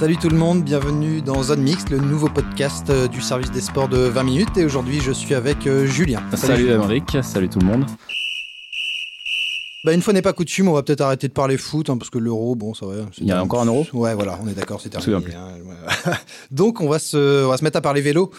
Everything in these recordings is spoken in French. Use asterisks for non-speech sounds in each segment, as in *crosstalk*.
Salut tout le monde, bienvenue dans Zone Mix, le nouveau podcast euh, du service des sports de 20 minutes. Et aujourd'hui, je suis avec euh, Julien. Salut, Amérique, salut tout le monde. Bah, une fois n'est pas coutume, on va peut-être arrêter de parler foot, hein, parce que l'euro, bon, ça va. Il y a encore un euro? Ouais, voilà, on est d'accord, c'est terminé. hein, *laughs* Donc, on va, se, on va se mettre à parler vélo.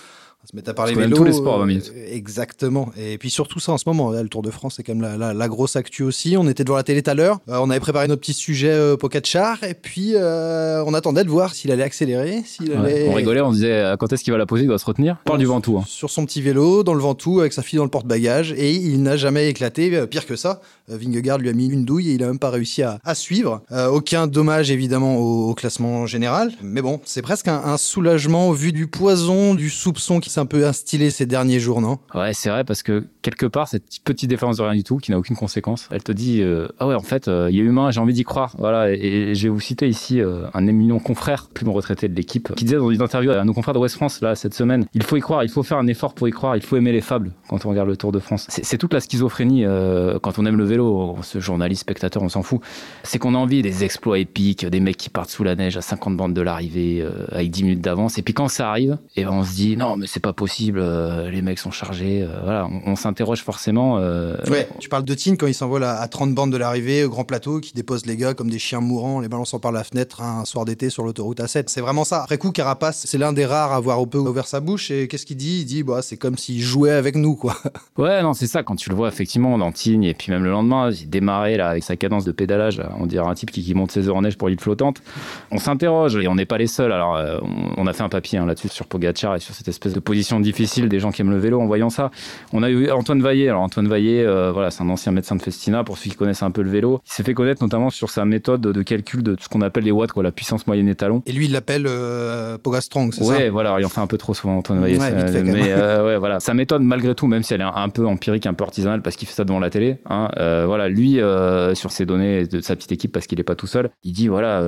Se mettre à parler vélo. tous les sports à 20 minutes. euh, Exactement. Et puis surtout ça en ce moment, là, le Tour de France, c'est quand même la, la- la grosse actu aussi. On était devant la télé tout à l'heure. Euh, on avait préparé notre petit sujet euh, Pogacar. Et puis, euh, on attendait de voir s'il allait accélérer, s'il Ouais. allait... On rigolait, on disait quand est-ce qu'il va la poser, il doit se retenir. On parle du Ventoux. hein. Sur son petit vélo, dans le Ventoux, avec sa fille dans le porte-bagages, et il n'a jamais éclaté. Pire que ça, Vingegaard lui a mis une douille et il a même pas réussi à, à suivre. Aucun dommage évidemment au, au classement général, mais bon, c'est presque un, un soulagement au vu du poison, du soupçon qui un peu instillé ces derniers jours, non? Ouais, c'est vrai parce que quelque part, cette petite différence de rien du tout, qui n'a aucune conséquence, elle te dit euh, Ah ouais, en fait, euh, il a humain, j'ai envie d'y croire. Voilà, et, et je vais vous citer ici euh, un éminent confrère, plus mon retraité de l'équipe, qui disait dans une interview à nos confrères de West France, là, cette semaine Il faut y croire, il faut faire un effort pour y croire, il faut aimer les fables quand on regarde le Tour de France. C'est toute la schizophrénie euh, quand on aime le vélo, ce journaliste, spectateur, on s'en fout. C'est qu'on a envie des exploits épiques, des mecs qui partent sous la neige à 50 bandes de l'arrivée, avec 10 minutes d'avance. Et puis quand ça arrive, et ben on se dit non, mais c'est pas possible, euh, les mecs sont chargés. euh, voilà, on, on s'interroge forcément. euh, Ouais, tu parles de Tine quand il s'envole à, à 30 bandes de l'arrivée au grand plateau, qui dépose les gars comme des chiens mourants, les balançant par la fenêtre un soir d'été sur l'autoroute A7. C'est vraiment ça. Après coup, Carapace, c'est l'un des rares à avoir un peu ouvert sa bouche. Et qu'est-ce qu'il dit? Il dit, bah, c'est comme s'il jouait avec nous, quoi. *laughs* Ouais, non, c'est ça. Quand tu le vois effectivement dans Tignes, et puis même le lendemain, il démarrait là avec sa cadence de pédalage. là, On dirait un type qui, qui monte ses heures en neige pour l'île flottante. On s'interroge et on n'est pas les seuls. Alors, on, on a fait un papier hein, là-dessus sur Pogacar et sur cette espèce de position difficile des gens qui aiment le vélo en voyant ça. On a eu Antoine Vaillé. Alors, Antoine Vaillé, euh, voilà, c'est un ancien médecin de Festina pour ceux qui connaissent un peu le vélo. Il s'est fait connaître notamment sur sa méthode de calcul de ce qu'on appelle les watts, quoi, la puissance moyenne étalon. Et lui, il l'appelle euh, Pogastrong, c'est Ouais, ça? voilà, il en fait un peu trop souvent Antoine Vaillé. Ouais, ça, fait, mais euh, ouais, voilà, sa méthode malgré tout, même si elle est un, peu empirique, un peu artisanale, parce qu'il fait ça devant la télé. Hein, euh, voilà, lui euh, sur ses données de sa petite équipe, parce qu'il est pas tout seul, il dit voilà,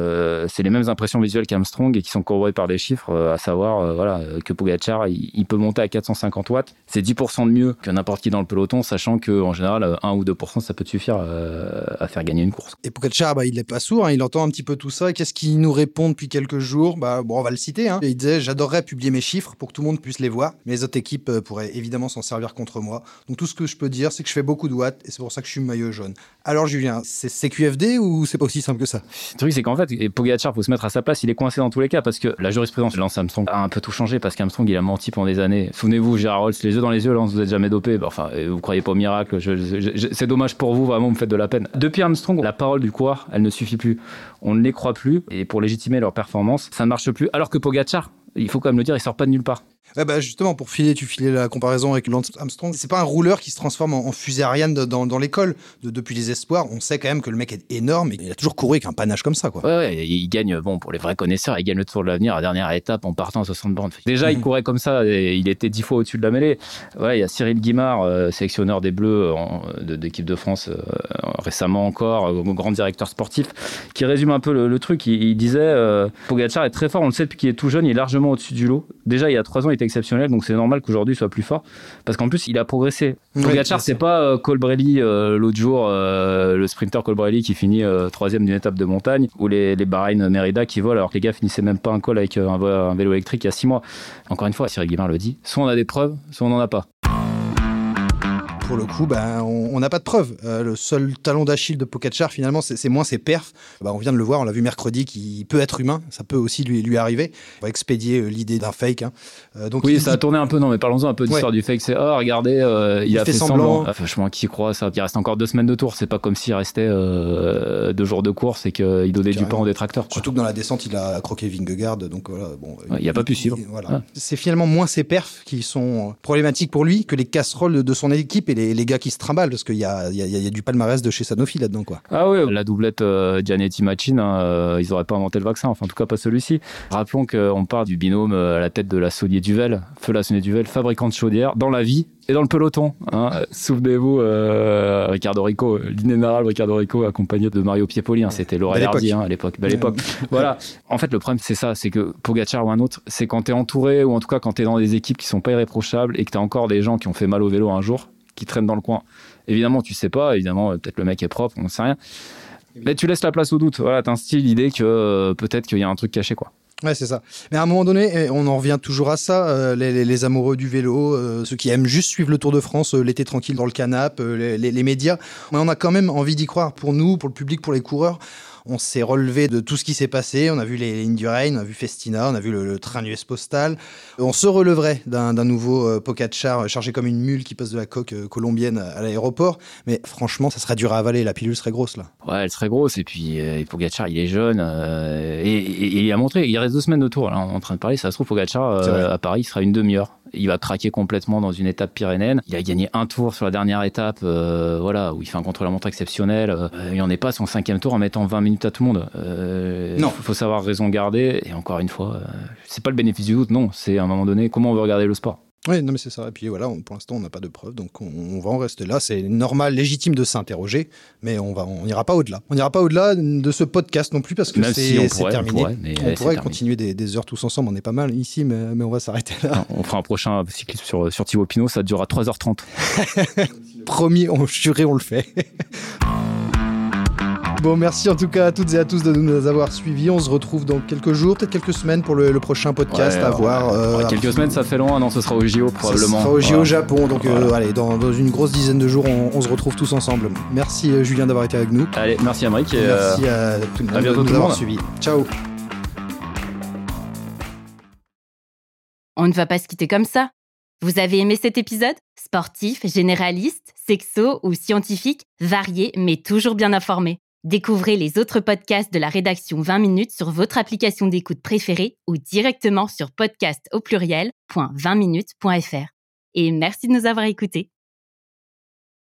c'est les mêmes impressions visuelles qu'Armstrong et qui sont corroborées par des chiffres, à savoir voilà que Pogacar il, il peut monter à 450 watts, c'est 10% de mieux que n'importe qui dans le peloton, sachant que en général euh, 1 ou 2% ça peut te suffire euh, à faire gagner une course. Et Pogacar, bah, il n'est pas sourd, hein, il entend un petit peu tout ça. Qu'est-ce qu'il nous répond depuis quelques jours? Bah, Bon, on va le citer. Hein. Il disait J'adorerais publier mes chiffres pour que tout le monde puisse les voir, les autres équipes euh, pourraient évidemment s'en servir contre moi. Donc tout ce que je peux dire, c'est que je fais beaucoup de watts et c'est pour ça que je suis maillot jaune. Alors, Julien, c'est CQFD ou c'est pas aussi simple que ça? Le truc, c'est qu'en fait, et Pogacar, faut se mettre à sa place, il est coincé dans tous les cas parce que la jurisprudence de Lance Armstrong a un peu tout changé parce qu'Armstrong, il a menti pendant des années. Souvenez-vous, Gérard Rolls, les yeux dans les yeux, vous êtes jamais dopé. Bah, enfin, vous croyez pas au miracle. c'est dommage pour vous, vraiment, vous me faites de la peine. Depuis Armstrong, la parole du coureur, elle ne suffit plus. On ne les croit plus et pour légitimer leur performance, ça ne marche plus. Alors que Pogacar, il faut quand même le dire, il sort pas de nulle part. Ouais, bah, justement, pour filer, tu filais la comparaison avec Lance Armstrong. C'est pas un rouleur qui se transforme en, en fusée Ariane de- dans, dans l'école. De- depuis les espoirs, on sait quand même que le mec est énorme et il a toujours couru avec un panache comme ça, quoi. Ouais, ouais, il gagne, bon, pour les vrais connaisseurs, il gagne le Tour de l'avenir à la dernière étape en partant à 60 bornes. Déjà, il Mhm. courait comme ça et il était 10 fois au-dessus de la mêlée. Ouais, il y a Cyril Guimard, euh, sélectionneur des Bleus de- d'équipe de France euh, récemment encore, euh, grand directeur sportif, qui résume un peu le, le truc. Il, il disait euh, Pogacar est très fort, on le sait depuis qu'il est tout jeune, il est largement au-dessus du lot. Déjà, il y a 3 ans, il était exceptionnel, donc c'est normal qu'aujourd'hui soit plus fort. Parce qu'en plus, il a progressé. Pogacar, bien c'est pas euh, Colbrelli euh, l'autre jour, euh, le sprinter Colbrelli qui finit euh, troisième d'une étape de montagne, ou les, les Bahreïn Merida qui volent alors que les gars finissaient même pas un col avec un, vélo électrique il y a six mois. Encore une fois, Cyril Guimard le dit, soit on a des preuves, soit on n'en a pas. Pour le coup, ben, on n'a pas de preuves. Euh, le seul talon d'Achille de Pogacar, finalement, c'est moins ses perfs. Ben, on vient de le voir, on l'a vu mercredi, qu'il peut être humain. Ça peut aussi lui, lui arriver. On va expédier euh, l'idée d'un fake. hein. Euh, donc Oui, il- ça a tourné un peu, non, mais parlons-en un peu d'histoire du fake. C'est, oh, regardez, euh, il, a fait, semblant. Ah, franchement, qui croit ça? Il reste encore deux semaines de tour. C'est pas comme s'il restait deux jours de course et qu'il donnait du pain aux détracteurs. Surtout que dans la descente, il a croqué Vingegaard, donc voilà. Bon, Ouais, il a pas pu suivre. Voilà. Ah. C'est finalement moins ses perfs qui sont problématiques pour lui que les casseroles de son équipe et les, les, gars qui se trimballent parce qu'il y a, y, y a, du palmarès de chez Sanofi là-dedans. Quoi. Ah oui, la doublette euh, hein, euh, ils n'auraient pas inventé le vaccin, enfin en tout cas pas celui-ci. Rappelons qu'on part du binôme à la tête de la Saunier Duvel, feu la Saunier Duvel, fabricant de chaudières, dans la vie et dans le peloton. Hein. Souvenez-vous, euh, Ricardo Rico, l'inénarrable Ricardo Rico, accompagné de Mario Piepoli, hein, c'était Laurel Hardy hein, à l'époque. Belle époque. *laughs* voilà. En fait, le problème, c'est ça, c'est que Pogacar ou un autre, c'est quand tu es entouré, ou en tout cas quand tu es dans des équipes qui sont pas irréprochables et que tu as encore des gens qui ont fait mal au vélo un jour, qui traînent dans le coin. Évidemment, tu sais pas, évidemment, peut-être le mec est propre, on ne sait rien. Mais tu laisses la place au doute. Voilà, t'instilles l'idée que euh, peut-être qu'il y a un truc caché, quoi. Ouais, c'est ça. Mais à un moment donné, on en revient toujours à ça, euh, les, amoureux du vélo, euh, ceux qui aiment juste suivre le Tour de France, l'été tranquille dans le canap, les, les, médias. Mais on a quand même envie d'y croire pour nous, pour le public, pour les coureurs. On s'est relevé de tout ce qui s'est passé. On a vu les lignes du Rhin, on a vu Festina, on a vu le, train US postal. On se releverait d'un nouveau euh, Pocacar chargé comme une mule qui passe de la coque euh, colombienne à l'aéroport. Mais franchement, ça serait dur à avaler. La pilule serait grosse là. Ouais, elle serait grosse. Et puis euh, Pogacar, il est jeune et, il a montré. Il reste deux semaines de tour. Là, en train de parler. Ça se trouve, Pogacar à Paris il sera une demi-heure il va craquer complètement dans une étape pyrénéenne. Il a gagné un tour sur la dernière étape, euh, voilà, où il fait un contre-la-montre exceptionnel. Euh, il n'en est pas son cinquième tour en mettant 20 minutes à tout le monde. Euh, non. Il faut savoir raison garder. Et encore une fois, c'est pas le bénéfice du doute, non. C'est à un moment donné comment on veut regarder le sport. Oui, non, mais c'est ça. Et puis voilà, pour l'instant, on n'a pas de preuves, donc on, va en rester là. C'est normal, légitime de s'interroger, mais on va, on n'ira pas au-delà. On n'ira pas au-delà de ce podcast non plus parce que c'est terminé. On pourrait, continuer des, heures tous ensemble. On est pas mal ici, mais, mais on va s'arrêter là. on fera un prochain cyclisme sur, sur Thibaut Pinot, ça durera 3h30. *laughs* Promis, on juré, on le fait. *laughs* Bon, merci en tout cas à toutes et à tous de nous avoir suivis. On se retrouve dans quelques jours, peut-être quelques semaines pour le, prochain podcast à voir. Euh, quelques semaines, ça fait long. Non, ce sera au JO probablement. Ce sera au JO Japon. Donc, euh, allez, dans, une grosse dizaine de jours, on, se retrouve tous ensemble. Merci euh, Julien d'avoir été avec nous. Allez, merci à Mike. Et, merci à tout le monde de nous avoir suivis. Ciao. On ne va pas se quitter comme ça. Vous avez aimé cet épisode? Sportif, généraliste, sexo ou scientifique, varié mais toujours bien informé. Découvrez les autres podcasts de la rédaction 20 minutes sur votre application d'écoute préférée ou directement sur podcast au pluriel.20minutes.fr. Et merci de nous avoir écoutés.